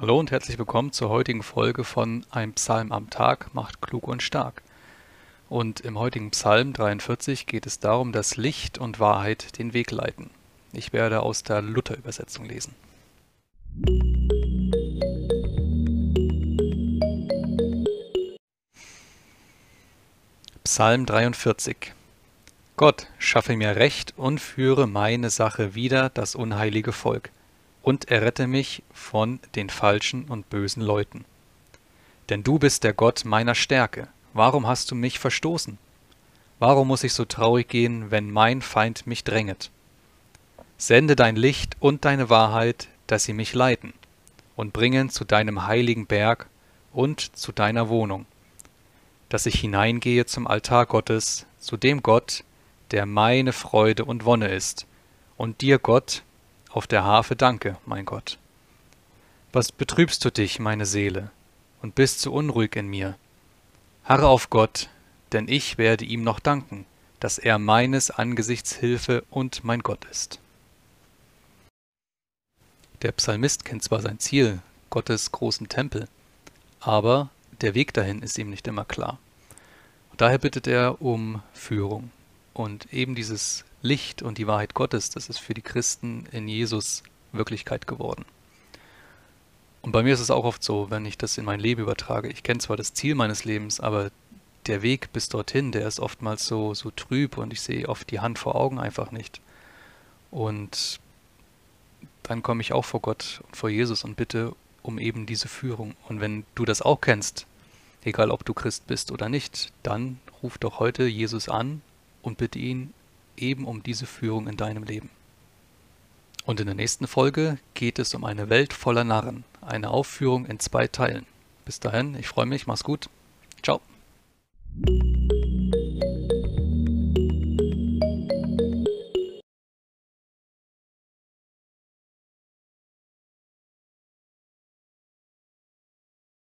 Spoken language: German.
Hallo und herzlich willkommen zur heutigen Folge von Ein Psalm am Tag macht klug und stark. Und im heutigen Psalm 43 geht es darum, dass Licht und Wahrheit den Weg leiten. Ich werde aus der Luther-Übersetzung lesen. Psalm 43 Gott, schaffe mir Recht und führe meine Sache wider das unheilige Volk und errette mich von den falschen und bösen Leuten. Denn du bist der Gott meiner Stärke. Warum hast du mich verstoßen? Warum muss ich so traurig gehen, wenn mein Feind mich dränget? Sende dein Licht und deine Wahrheit, dass sie mich leiten und bringen zu deinem heiligen Berg und zu deiner Wohnung, dass ich hineingehe zum Altar Gottes, zu dem Gott, der meine Freude und Wonne ist, und dir, Gott, auf der Harfe danke, mein Gott. Was betrübst du dich, meine Seele, und bist so unruhig in mir? Harre auf Gott, denn ich werde ihm noch danken, dass er meines Angesichts Hilfe und mein Gott ist. Der Psalmist kennt zwar sein Ziel, Gottes großen Tempel, aber der Weg dahin ist ihm nicht immer klar. Daher bittet er um Führung. Und eben dieses Licht und die Wahrheit Gottes, das ist für die Christen in Jesus Wirklichkeit geworden. Und bei mir ist es auch oft so, wenn ich das in mein Leben übertrage. Ich kenne zwar das Ziel meines Lebens, aber der Weg bis dorthin, der ist oftmals so, so trüb und ich sehe oft die Hand vor Augen einfach nicht. Und dann komme ich auch vor Gott und vor Jesus und bitte um eben diese Führung. Und wenn du das auch kennst, egal ob du Christ bist oder nicht, dann ruf doch heute Jesus an und bitte ihn eben um diese Führung in deinem Leben. Und in der nächsten Folge geht es um eine Welt voller Narren, eine Aufführung in zwei Teilen. Bis dahin, ich freue mich, mach's gut. Ciao.